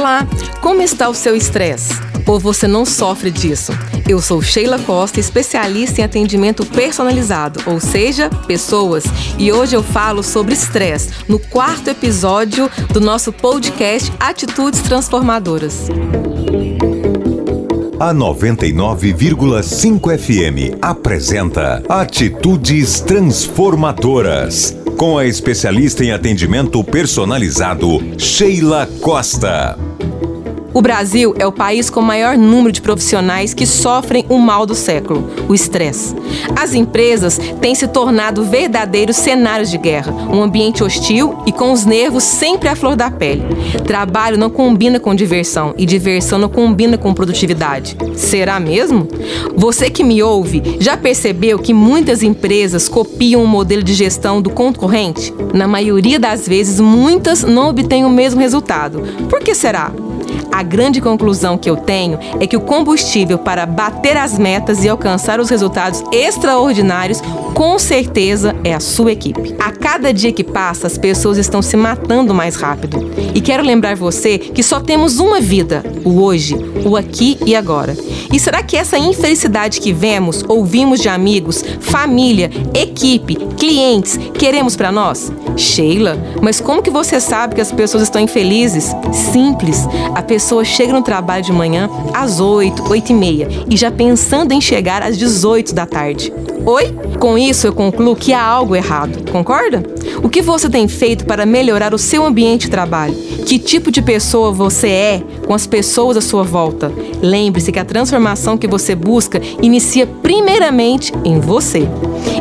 Olá, como está o seu estresse? Ou você não sofre disso? Eu sou Sheila Costa, especialista em atendimento personalizado, ou seja, pessoas, e hoje eu falo sobre estresse no quarto episódio do nosso podcast Atitudes Transformadoras. A 99,5 FM apresenta Atitudes Transformadoras com a especialista em atendimento personalizado, Sheila Costa. O Brasil é o país com maior número de profissionais que sofrem o mal do século, o estresse. As empresas têm se tornado verdadeiros cenários de guerra, um ambiente hostil e com os nervos sempre à flor da pele. Trabalho não combina com diversão e diversão não combina com produtividade. Será mesmo? Você que me ouve já percebeu que muitas empresas copiam o modelo de gestão do concorrente? Na maioria das vezes, muitas não obtêm o mesmo resultado. Por que será? A grande conclusão que eu tenho é que o combustível para bater as metas e alcançar os resultados extraordinários, com certeza, é a sua equipe. A cada dia que passa, as pessoas estão se matando mais rápido. E quero lembrar você que só temos uma vida, o hoje, o aqui e agora. E será que essa infelicidade que vemos, ouvimos de amigos, família, equipe, clientes, queremos para nós? Sheila, mas como que você sabe que as pessoas estão infelizes? Simples. A pessoa chega no trabalho de manhã às 8, 8 e meia e já pensando em chegar às 18 da tarde. Oi? Com isso eu concluo que há algo errado, concorda? O que você tem feito para melhorar o seu ambiente de trabalho? Que tipo de pessoa você é com as pessoas à sua volta? Lembre-se que a transformação que você busca inicia primeiramente em você.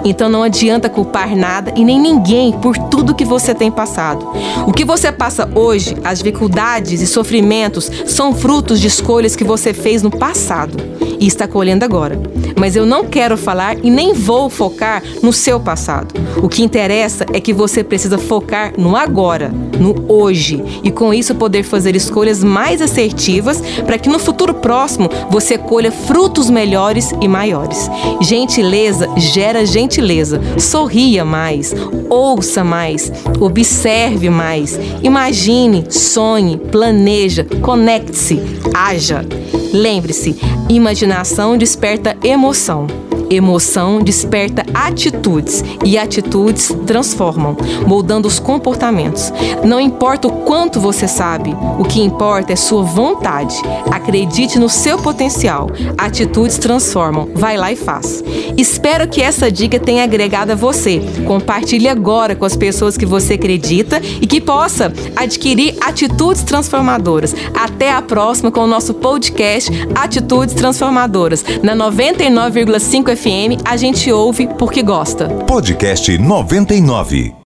Então não adianta culpar nada e nem ninguém por tudo que você tem passado. O que você passa hoje, as dificuldades e sofrimentos, são frutos de escolhas que você fez no passado e está colhendo agora. Mas eu não quero falar e nem vou focar no seu passado. O que interessa é que você precisa focar no agora, no hoje, e com isso poder fazer escolhas mais assertivas para que no futuro próximo você colha frutos melhores e maiores. Gentileza gera gentileza. Sorria mais, ouça mais, observe mais, imagine, sonhe, planeja, conecte-se, haja. Lembre-se, imaginação desperta emoção. Emoção desperta atitudes e atitudes transformam, moldando os comportamentos. Não importa o quanto você sabe, o que importa é sua vontade. Acredite no seu potencial. Atitudes transformam. Vai lá e faz. Espero que essa dica tenha agregado a você. Compartilhe agora com as pessoas que você acredita e que possa adquirir atitudes transformadoras. Até a próxima com o nosso podcast Atitudes Transformadoras na 99,5 FM a gente ouve porque gosta. Podcast 99.